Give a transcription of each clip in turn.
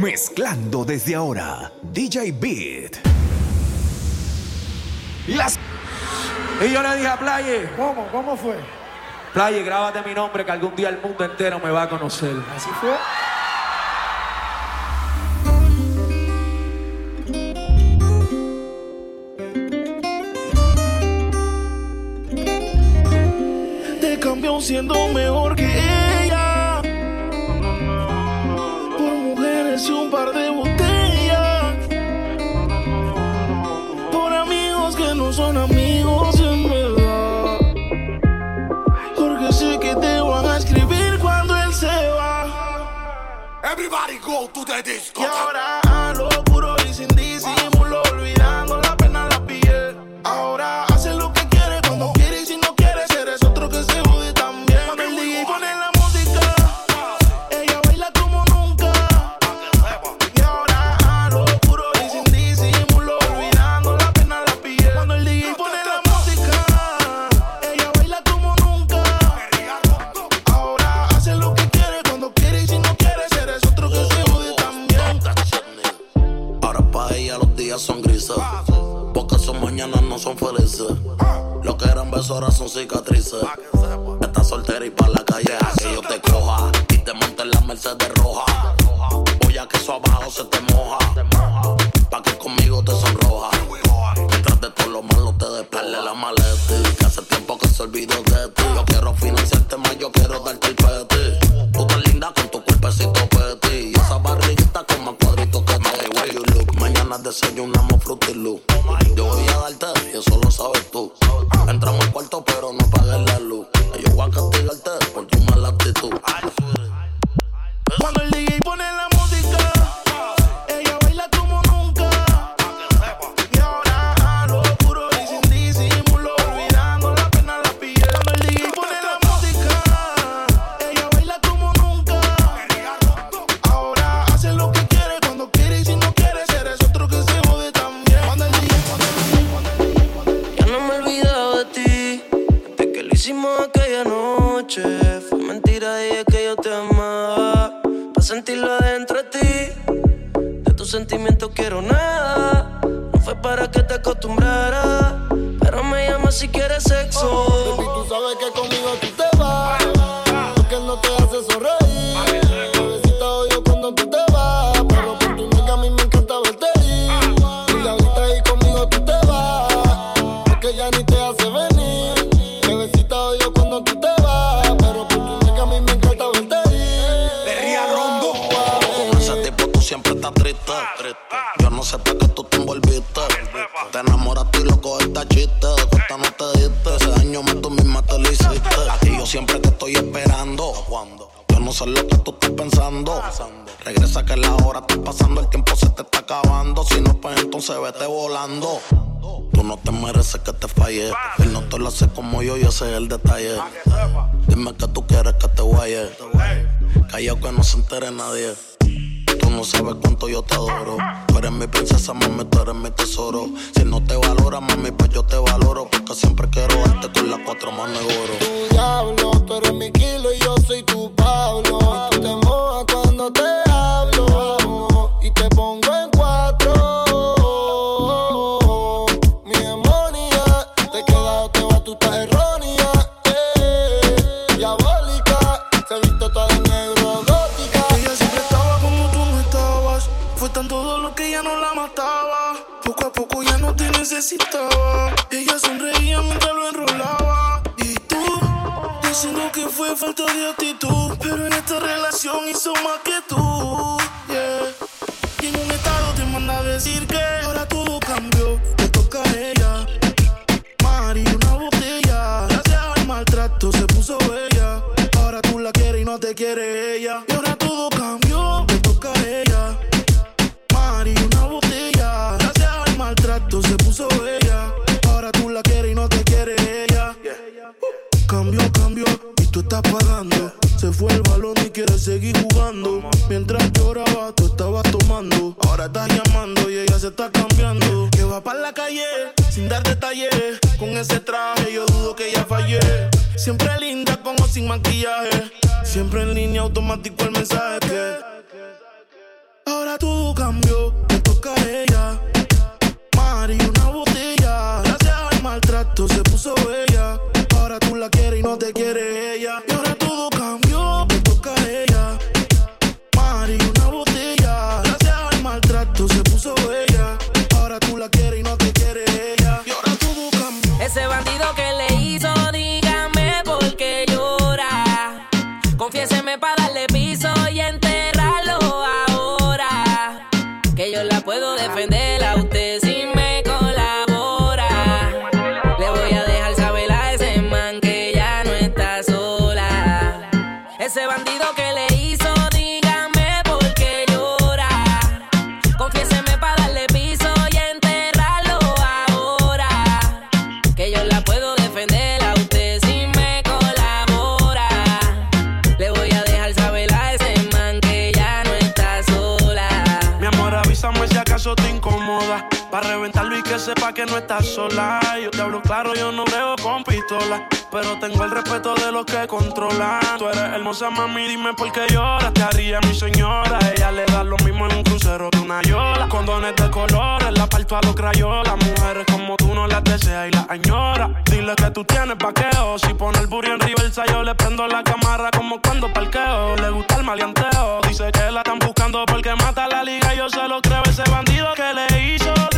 Mezclando desde ahora, DJ Beat. Las... Y yo le dije a Playe. ¿Cómo? ¿Cómo fue? Playe, grábate mi nombre que algún día el mundo entero me va a conocer. ¿Así fue? Te cambió siendo mejor que to the disco. Y ahora. So. my ear. Bandido que que no estás sola. Yo te hablo claro, yo no veo con pistola. Pero tengo el respeto de los que controlan. Tú eres hermosa, mami, dime por qué lloras. Te haría mi señora. Ella le da lo mismo en un crucero que una yola. Condones de colores, la parto a los crayolas. Mujeres como tú no las deseas y las añora. Dile que tú tienes paqueo. Si pone el burro en reversa, yo le prendo la cámara como cuando parqueo. Le gusta el maleanteo. Dice que la están buscando porque mata la liga. Yo se lo creo ese bandido que le hizo.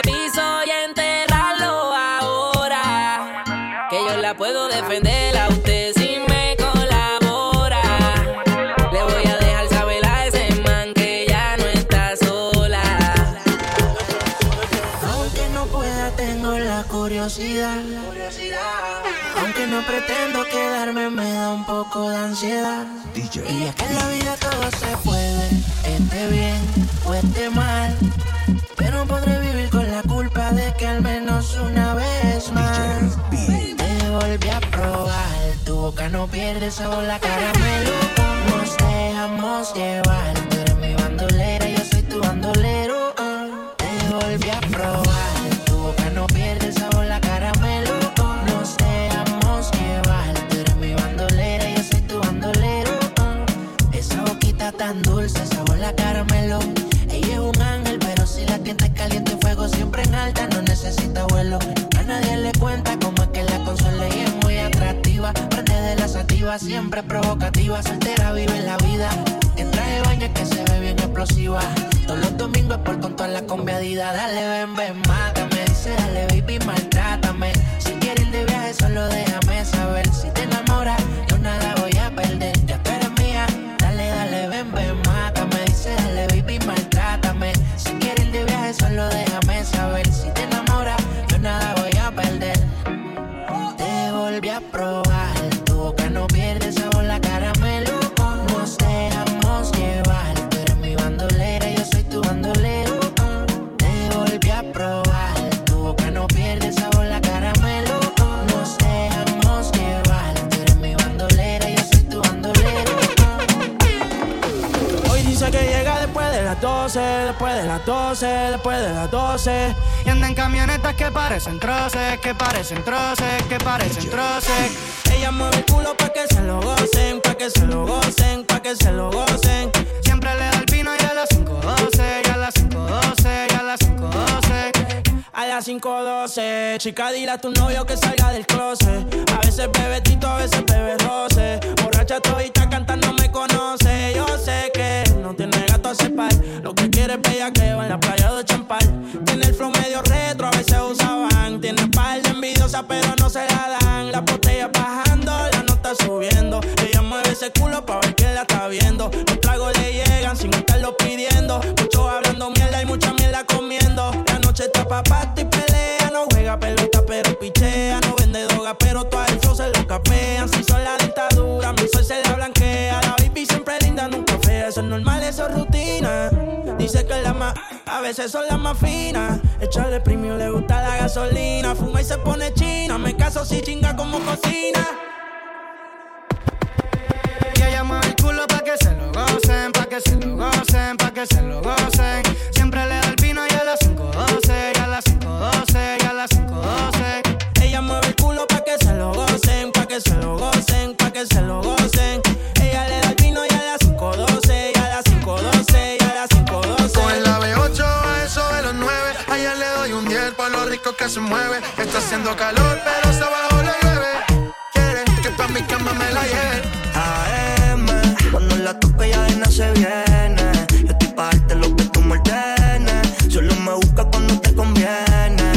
puedo defender a usted si me colabora. Le voy a dejar saber a ese man que ya no está sola. Aunque no pueda, tengo la curiosidad. Aunque no pretendo quedarme, me da un poco de ansiedad. DJ Y es que en la vida todo se puede, esté bien o esté mal. Pero podré vivir con la culpa de que al menos una vez más volví a probar. Tu boca no pierde sabor, la caramelo. Nos dejamos llevar. Siempre provocativa, soltera vive la vida. En traje baño que se ve bien explosiva. Todos los domingos por con toda la conviadida. Dale, ven, ven, mátame. Dice, dale, baby, maltrátame. Si quieres de viaje, solo déjame saber. Si te enamoras, 12, después de las 12, después de las 12. Y anda en camionetas que parecen troces, que parecen troces, que parecen troces. Ella mueve el culo pa' que se lo gocen, pa' que se lo gocen, pa' que se lo gocen. Siempre le da el vino y a las 5.12, y a las 5.12, y a las 5.12. A las 5.12, chica, dile a tu novio que salga del closet. A veces bebe tito, a veces bebe roce. Borracha todita cantando me conoce. Lo que quiere es bella que va en la playa de Champal. Tiene el flow medio retro, a veces usaban. Tiene par de envidiosa, pero no se la dan. La botella bajando, la nota subiendo. Ella mueve ese culo pa' ver que la está viendo. Los tragos le llegan sin estarlo pidiendo. Muchos hablando mierda y mucha mierda comiendo. La noche está pa' y pelea. No juega pelota, pero pichea. No vende droga, pero todo el se lo capean. Si son la dictadura, mi sol se la blanquea. La baby siempre linda, nunca fea. Eso es normal, eso es rutina. Dice que la más, a veces son las más finas. Echarle premio, le gusta la gasolina. Fuma y se pone china. Me caso si chinga como cocina. Y ella mueve el culo pa' que se lo gocen, pa' que se lo gocen, pa' que se lo gocen. Siempre le da el vino y a las 5.12, y a las 5.12, y a las 5.12. Ella mueve el culo pa' que se lo gocen, pa' que se lo gocen, pa' que se lo gocen. Se mueve. Está haciendo calor, pero se abajo le llueve. Quiere que pa' mi cama me la lleve. AM, cuando la toco ya de no se viene. Yo estoy pa' darte lo que tú me ordenes. Solo me busca cuando te conviene.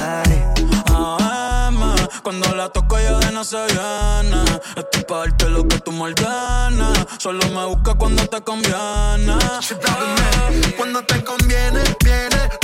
Ay. AM, cuando la toco ya de no se viene. Estoy pa' darte lo que tú me ordenes. Solo me busca cuando te conviene. Cuando te conviene, viene.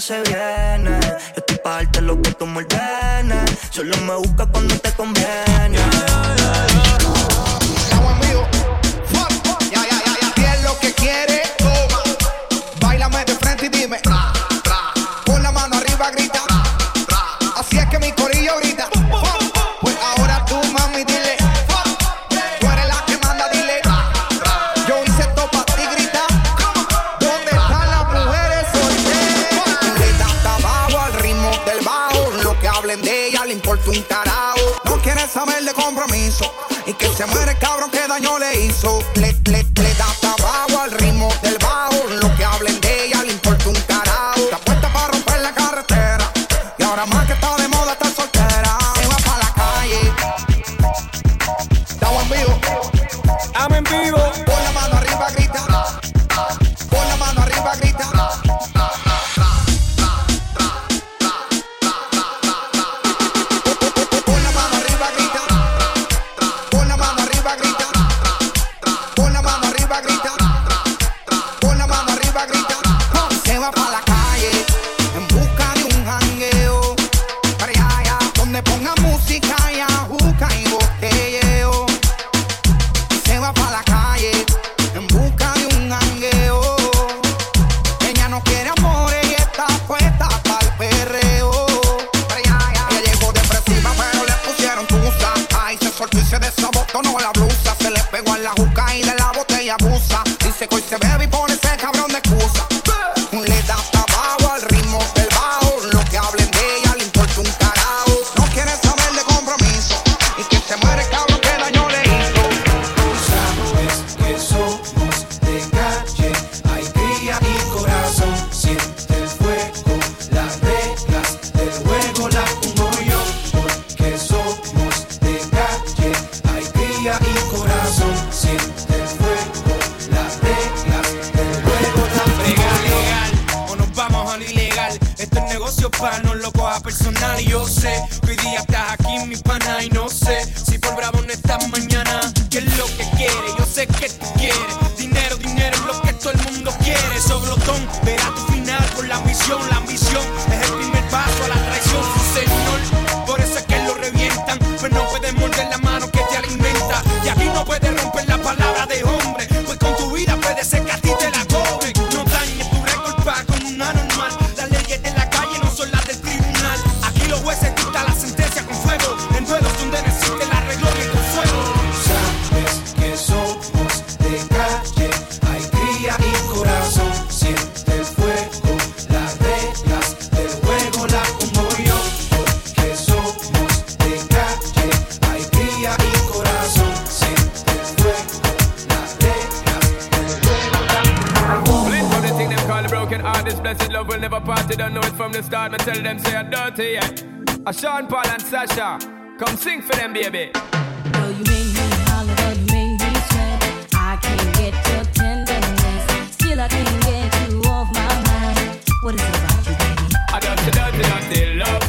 se viene. Yo estoy pa' darte lo que tú me ordenes. Solo me busca cuando te conviene. nothing they love.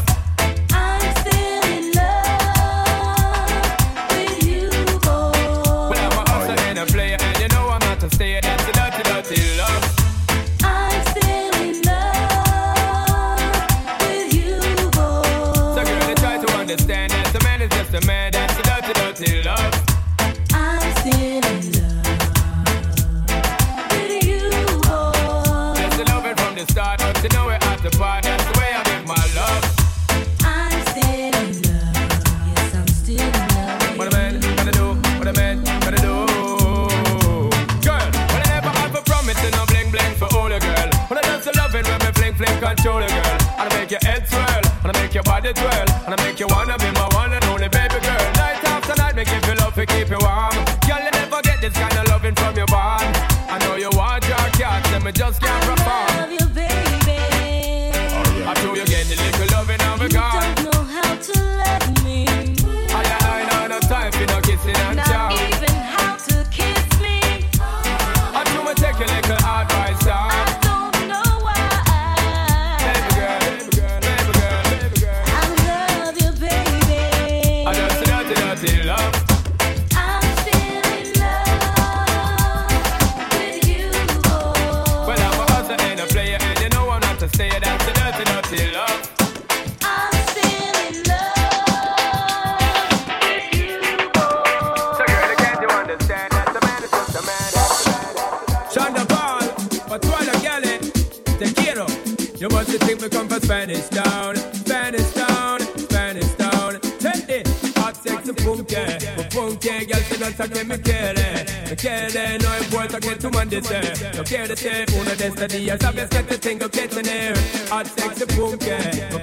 Días, sabes que te tengo que tener. Hot sexy punky,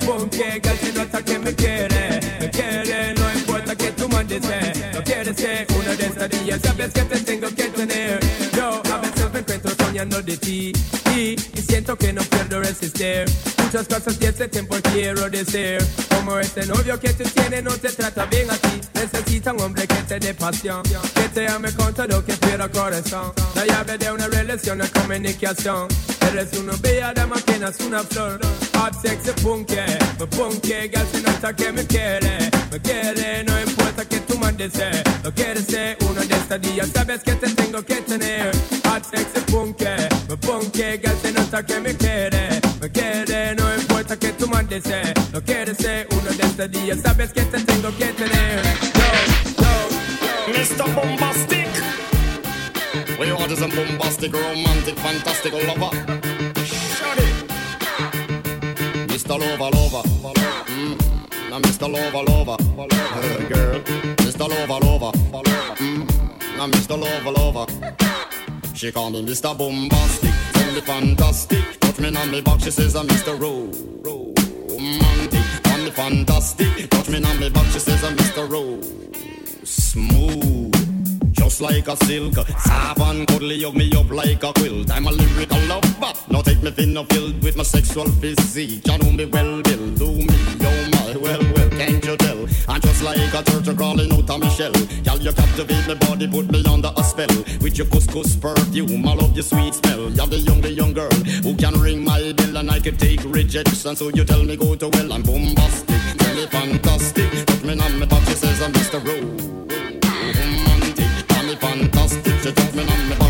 punky, girl, si no sé que me quiere, me quiere, no importa que tú mandes ser. No quieres ser uno de estos días, sabes que te tengo que tener. Yo a veces me encuentro soñando de ti y, siento que no puedo resistir. Muchas cosas que ese tiempo quiero decir. Como este novio que tú tienes no te trata bien a ti. Necesita un hombre que te dé pasión, que te ame con todo que quiera corazón. La llave de una relación es comunicación. Eres una bella dama que no es una flor. Hot sexy punky, me punky, girl se nota que me quiere, me quiere, no importa que tú mandes ser. No quieres ser uno de estos días, sabes que te tengo que tener. Hot sexy punky, me punky, girl se nota que me quiere, me quiere, no importa que tú mandes ser. No quieres ser uno de estos días, sabes que te tengo que tener. Yo, yo, Mr. Bombastic. We are just a bombastic, romantic, fantastic lover. Shut it. Mr. Lover, lover. Mm. Now Mr. Lover, lover. Hey, girl. Mr. Lover, lover. Mm. Now Mr. Lover, lover. She call me Mr. Bombastic. Tell me fantastic. Touch me on me back, she says I'm Mr. Ro. Romantic. Call me fantastic. Touch me on me back, she says I'm Mr. Ro. Smooth. Just like a silk, and cuddly, hug me up like a quilt. I'm a lyrical lover. Now take me thin or filled with my sexual physique. You know me well, Bill. Do me, oh my, well, well, can't you tell? I'm just like a turtle crawling out of my shell. Girl, you captivate my body, put me under a spell. With your couscous perfume, I love your sweet smell. You're the young, the young girl who can ring my bell and I can take rejection. So you tell me go to well, I'm bombastic, me fantastic. Touch me on my back, she says I'm Mr. Rowe. fantastisch. Je trekt me naar mijn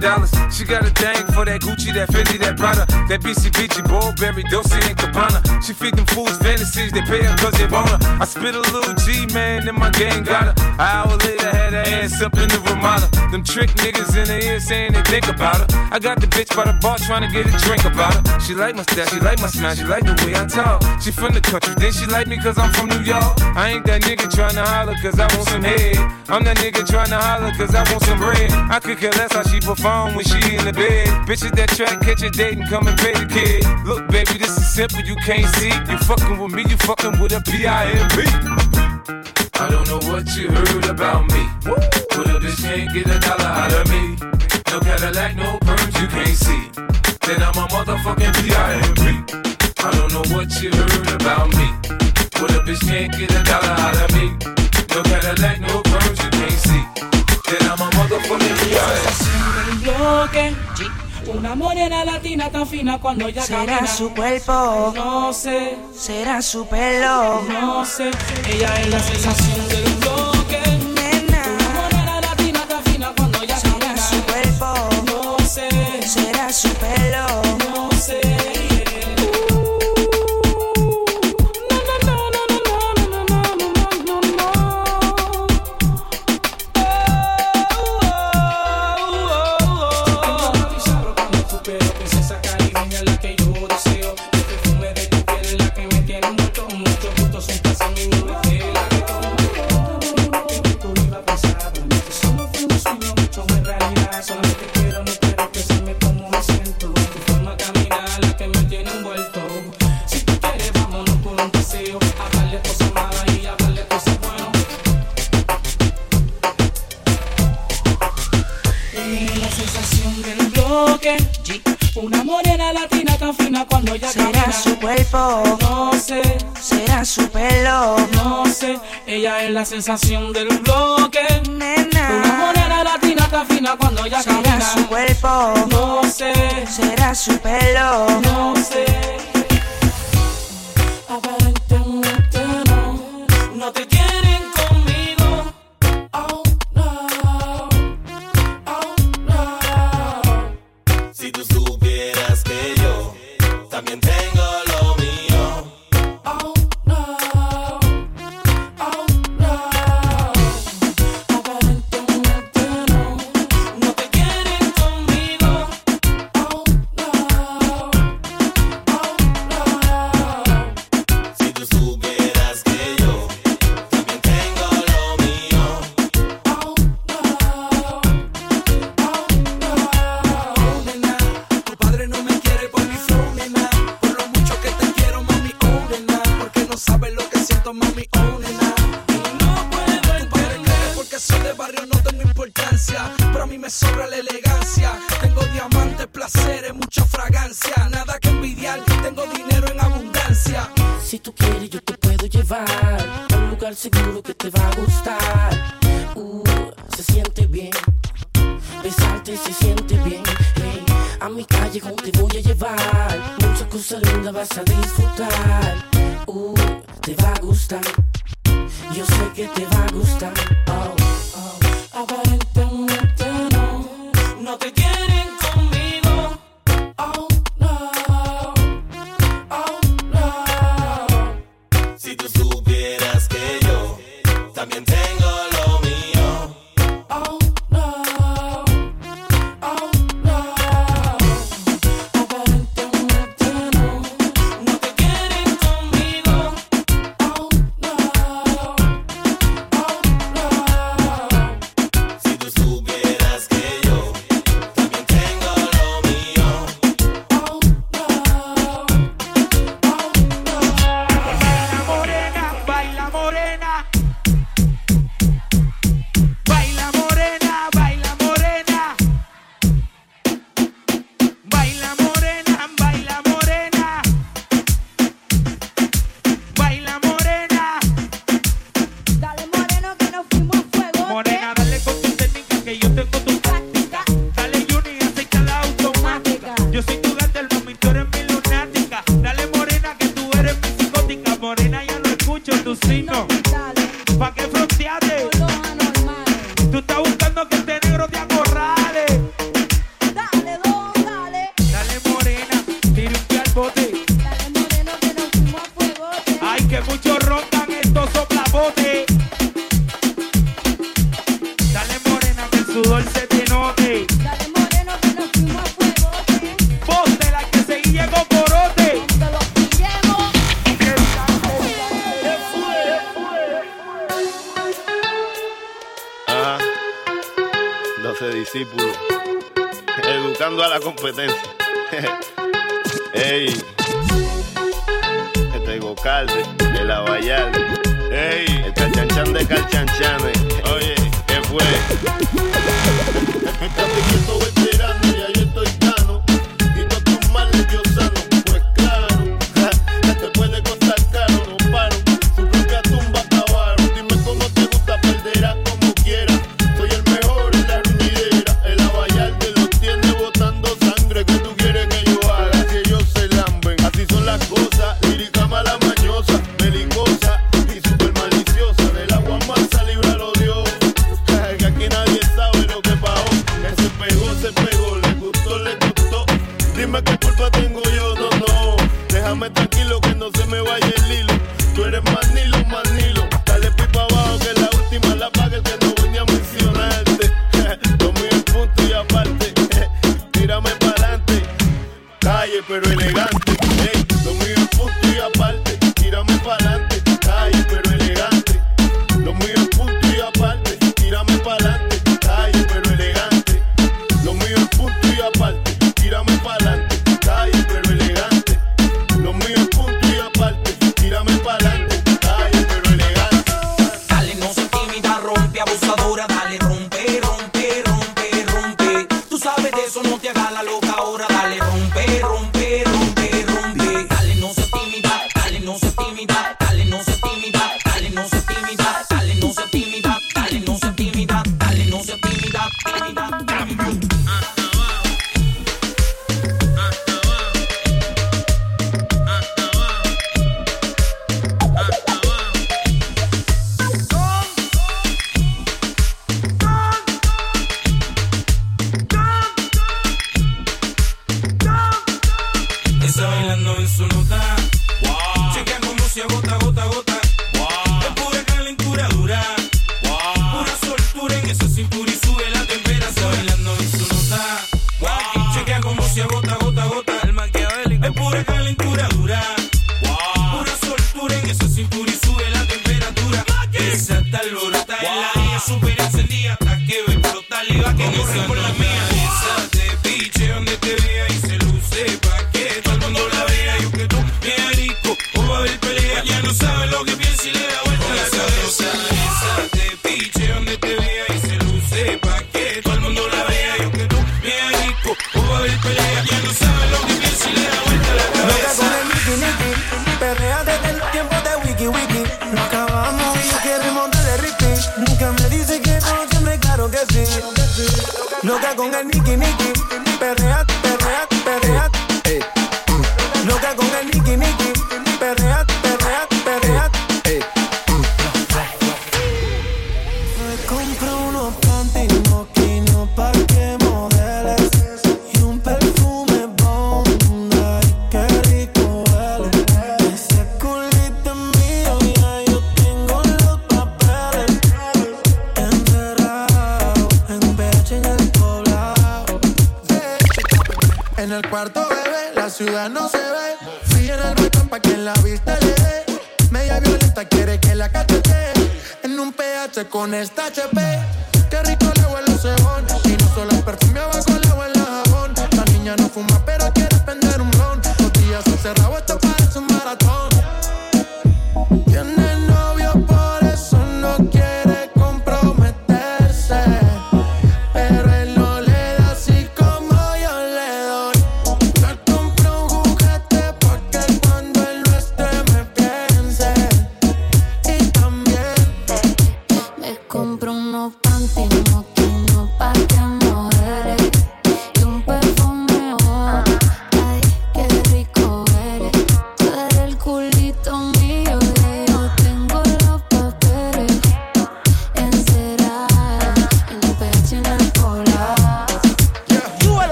dollars. She got a thing for that Gucci, that Fendi, that Prada, that BCBG, Burberry, Dolce and Gabbana. She feed them fools fantasies, they pay her cause they want her. I spit a little G, man, and my gang got her. An hour later, had her ass up in the Ramada. Them trick niggas in the ear saying they think about her. I got the bitch by the bar trying to get a drink about her. She like my style, she like my smile, she like the way I talk. She from the country, then she like me cause I'm from New York. I ain't that nigga trying to holler cause I want some head. I'm that nigga trying to holler cause I want some bread. I could care less how she perform when she in the bed. Bitches that track, catch a date and come and pay the kid. Look, baby, this is simple, you can't see. You fucking with me, you fucking with a P.I.M.P. I don't know what you heard about me. But a bitch can't get a dollar out of me. No Cadillac, no perms you can't see. Then I'm a motherfucking P.I.M.P. I don't know what you heard about me. But a bitch can't get a dollar out of me. No Cadillac, no perms you can't see. Then I'm a motherfucking P.I.M.P. bloque. Una morena latina tan fina cuando ella Será camina. su cuerpo, No sé, será su pelo. no sé. Ella es la sensación del la sensación del bloque. Una morena latina tan fina cuando ella Será camina. su cuerpo, No sé, será su pelo. no sé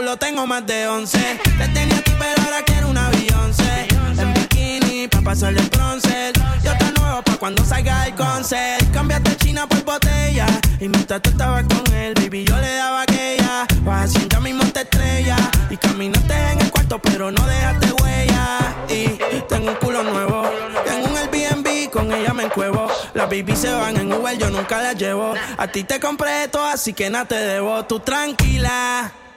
culo tengo más de 11. Te tenía aquí, pero ahora quiero una Beyoncé. En bikini, pa' pasarle el bronce. Yo te nuevo pa' cuando salga el concert. Cambiaste China por botella. Y mientras tú estabas con él, baby, yo le daba aquella. Vas haciendo ya mismo te estrella. Y caminaste en el cuarto, pero no dejaste huella. Y tengo un culo nuevo. Tengo un Airbnb, con ella me encuevo. Las baby se van en Uber, yo nunca las llevo. A ti te compré todo, así que nada te debo. Tú tranquila.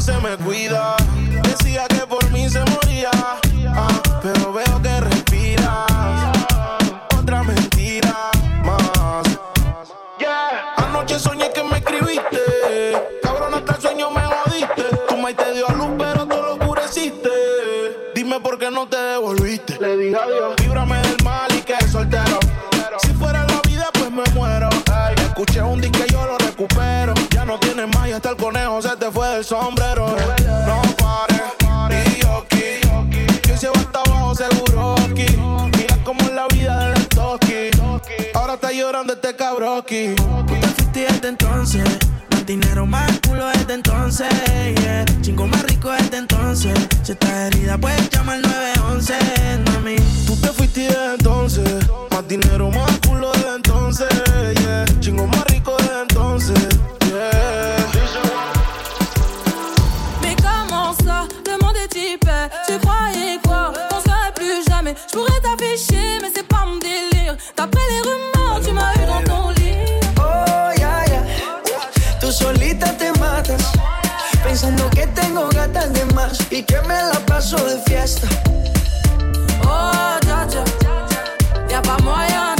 Se me cuida. Decía que por mí se moría. ah, pero veo que respiras. Otra mentira más. Yeah. Anoche soñé que me escribiste. Cabrón, hasta el sueño me jodiste. Tu maíz te dio a luz, pero tú lo oscureciste. Dime por qué no te devolviste. Le dije adiós. Tienes más y hasta el conejo se te fue del sombrero. No pares, y yo aquí. Se va hasta abajo seguro aquí. Mira cómo es la vida del toki. Ahora está llorando este cabroki. Tú te fuiste desde entonces. Más dinero, más culo desde entonces. Yeah. Chingo más rico desde entonces. Si estás herida, puedes llamar 911, mami. Tú te fuiste desde entonces. Más dinero, más culo desde entonces. Yeah. Jamais Je pourrais t'afficher mais c'est pas mon délire D'après les rumeurs tu m'as eu dans ton lit Oh, ya, ya. Tú solita te matas. Pensando que tengo gatas de más y que me la paso de fiesta. Oh dja dja Y'a pas moyen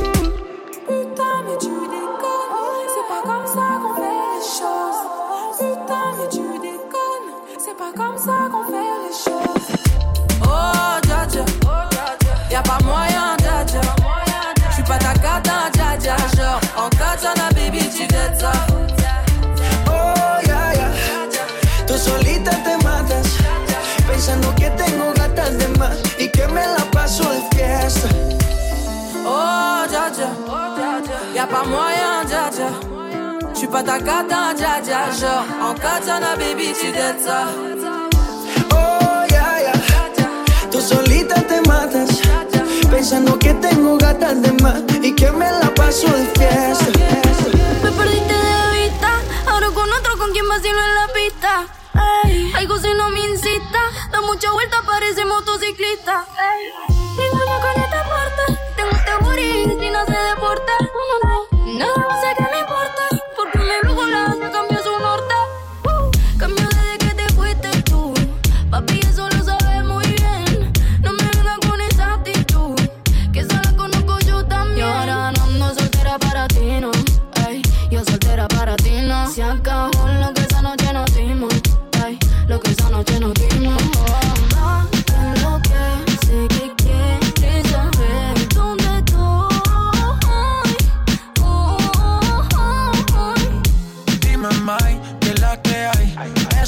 Pensando que tengo gatas de más y que me la paso de fiesta. Oh dja dja Y'a pas moyen dja dja J'suis pas ta cata dja dja Genre en katana baby tu dettes ça Oh, ya, ya. Tú solita te matas. Pensando que tengo gatas de más y que me la paso de fiesta. Me perdiste de vista. Ahora con otro con quien vacilo en la pista. Ey, algo si no me incita. Da mucha vuelta, parece motociclista. Ey, vamos con esta parte. Tengo este booty si no se deporta. No, no, nada más sé que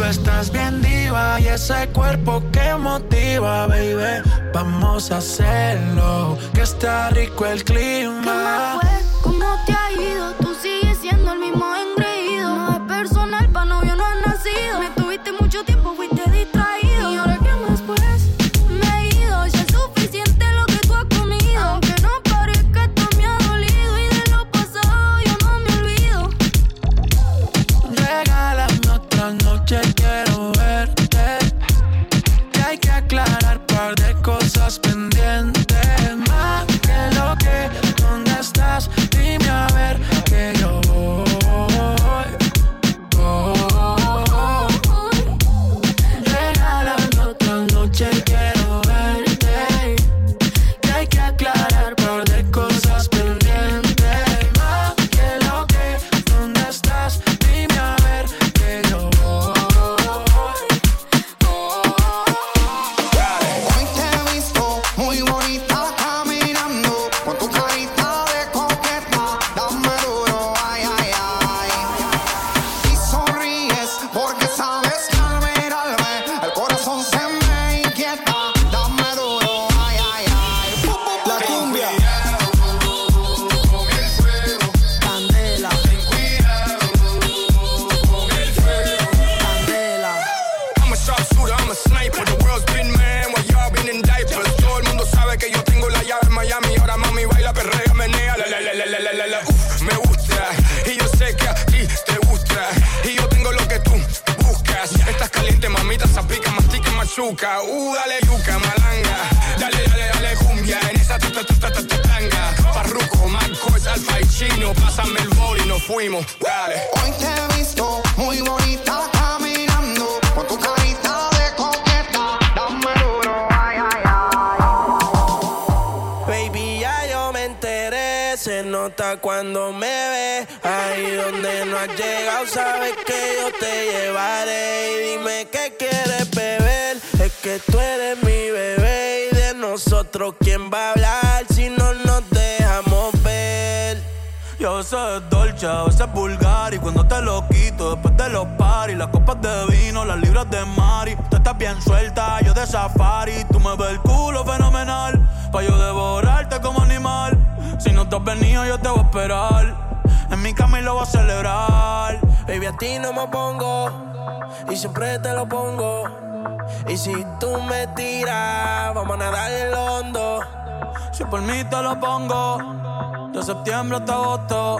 Tú estás bien diva y ese cuerpo que motiva, baby. Vamos a hacerlo, que está rico el clima. ¿Cómo te ha ido tú? jet por mí te lo pongo. De septiembre hasta agosto.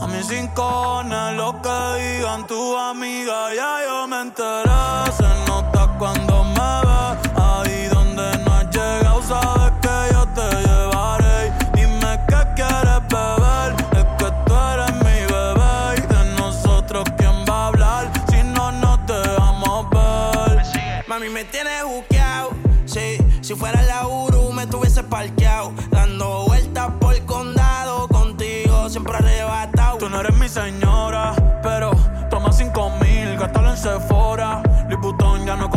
A mis cinco lo que digan tu amiga, ya yo me enteré. Se nota cuando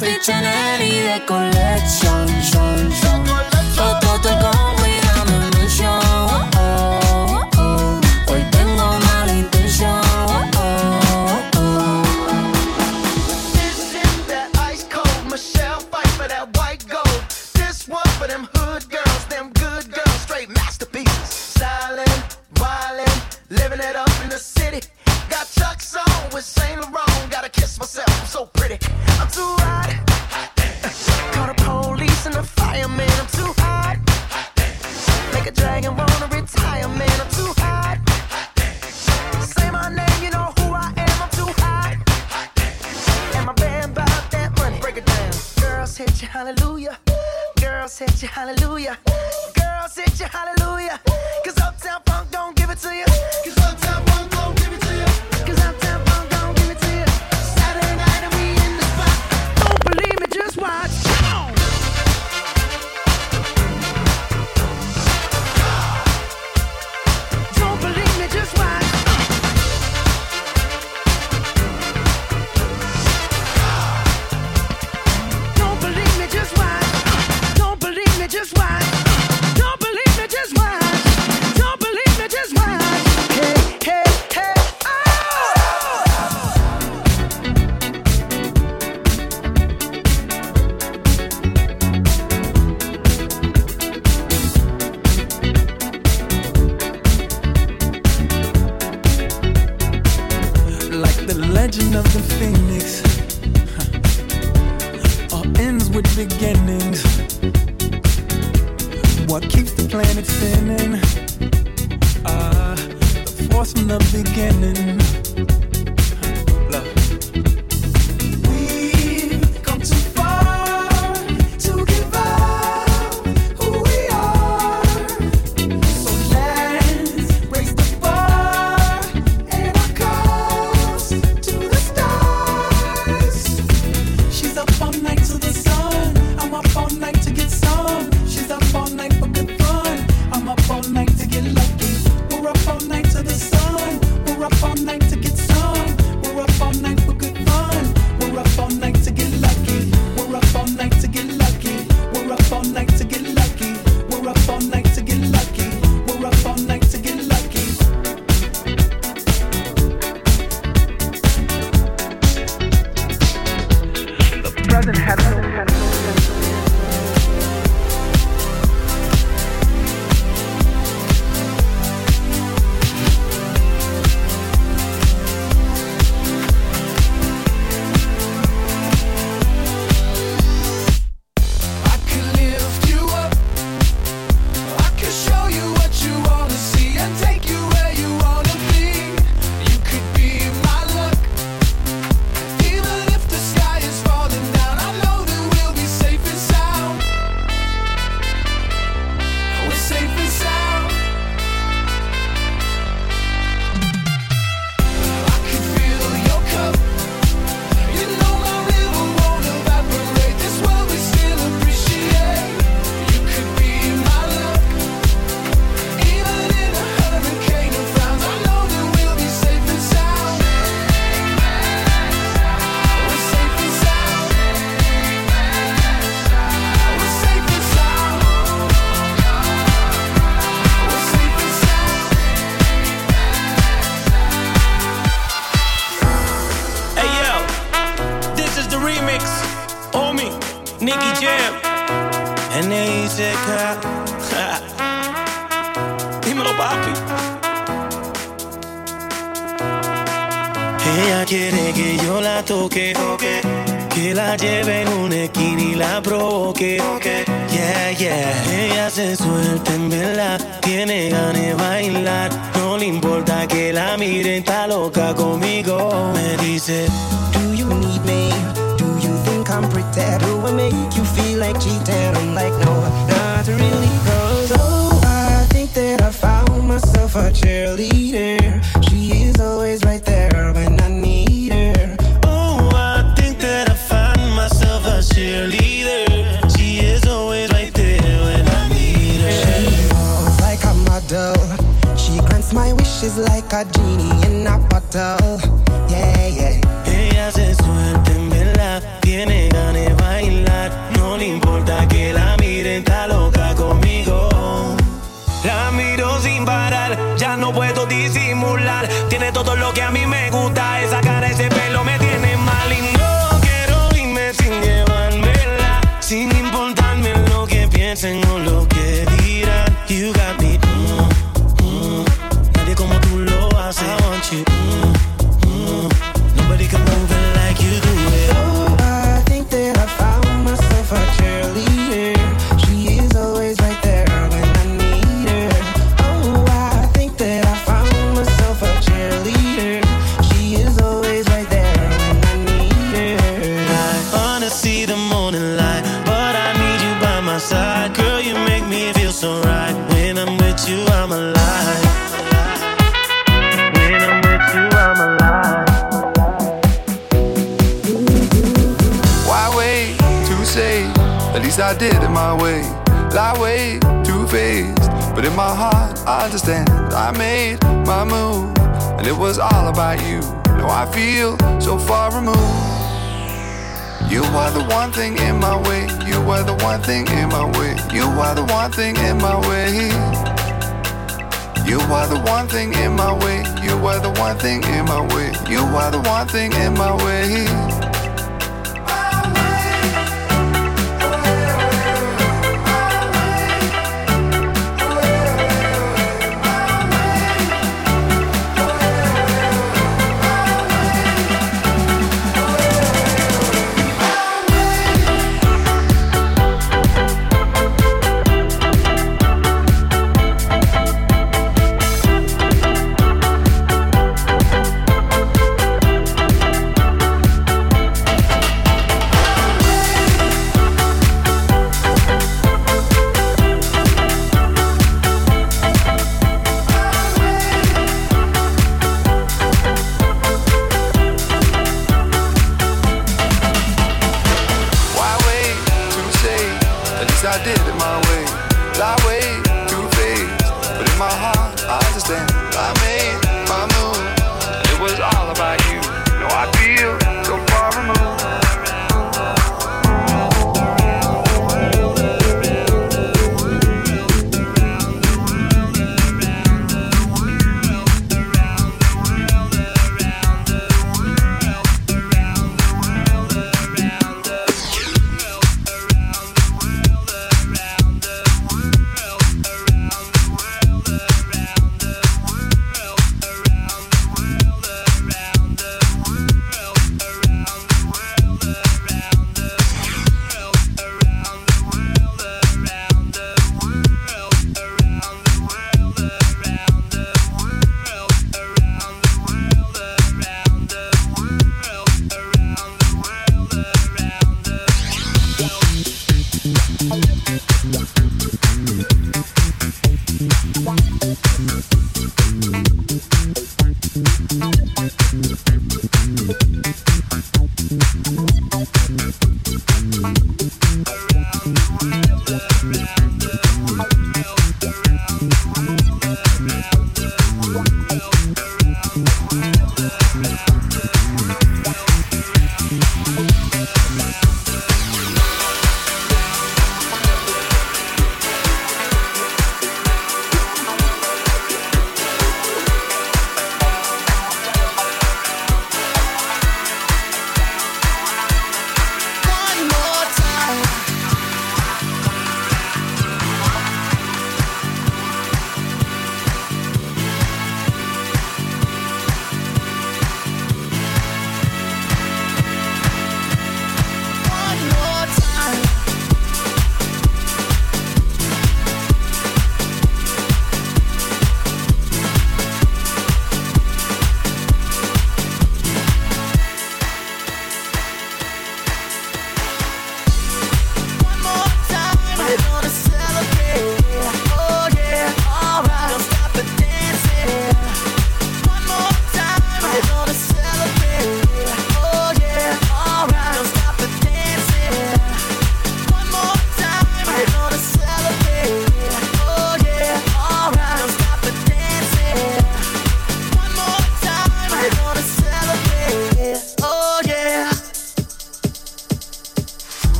Chanel y de collection,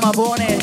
Así